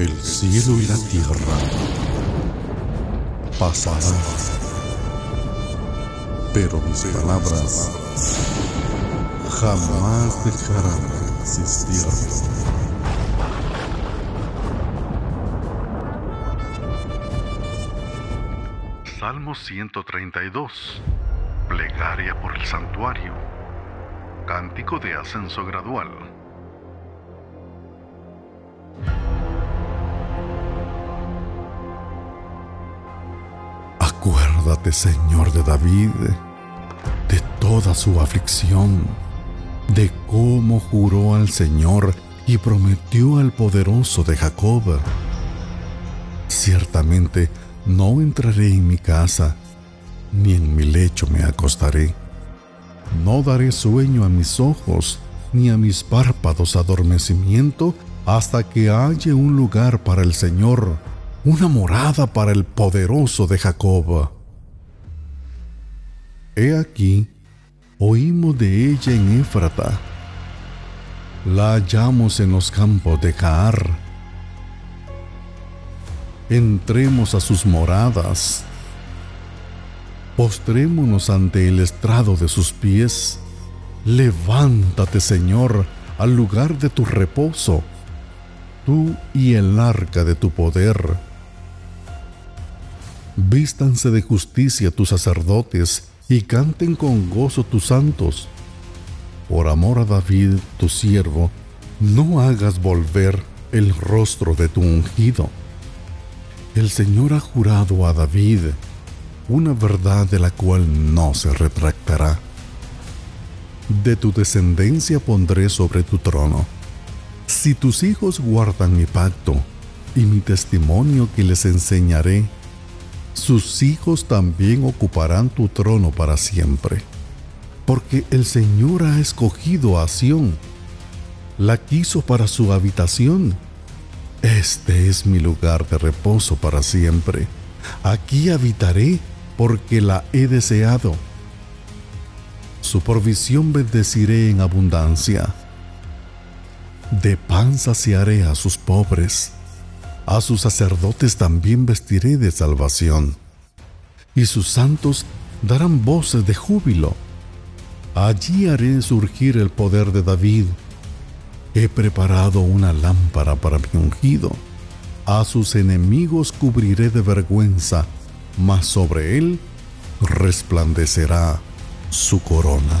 El cielo y la tierra pasarán, pero mis palabras jamás dejarán de existir. Salmo 132. Plegaria por el santuario. Cántico de ascenso gradual. Acuérdate, Señor de David, de toda su aflicción, de cómo juró al Señor y prometió al poderoso de Jacob. Ciertamente no entraré en mi casa, ni en mi lecho me acostaré. No daré sueño a mis ojos, ni a mis párpados adormecimiento, hasta que haya un lugar para el Señor una morada para el poderoso de Jacob. He aquí, oímos de ella en Éfrata, la hallamos en los campos de Jaar. Entremos a sus moradas, postrémonos ante el estrado de sus pies. Levántate, Señor, al lugar de tu reposo, tú y el arca de tu poder Vístanse de justicia tus sacerdotes y canten con gozo tus santos. Por amor a David, tu siervo, no hagas volver el rostro de tu ungido. El Señor ha jurado a David una verdad de la cual no se retractará. De tu descendencia pondré sobre tu trono. Si tus hijos guardan mi pacto y mi testimonio que les enseñaré, sus hijos también ocuparán tu trono para siempre. Porque el Señor ha escogido a Sión, la quiso para su habitación. Este es mi lugar de reposo para siempre. Aquí habitaré porque la he deseado. Su provisión bendeciré en abundancia. De pan saciaré a sus pobres a sus sacerdotes también vestiré de salvación, y sus santos darán voces de júbilo. Allí haré surgir el poder de David. He preparado una lámpara para mi ungido. A sus enemigos cubriré de vergüenza, mas sobre él resplandecerá su corona.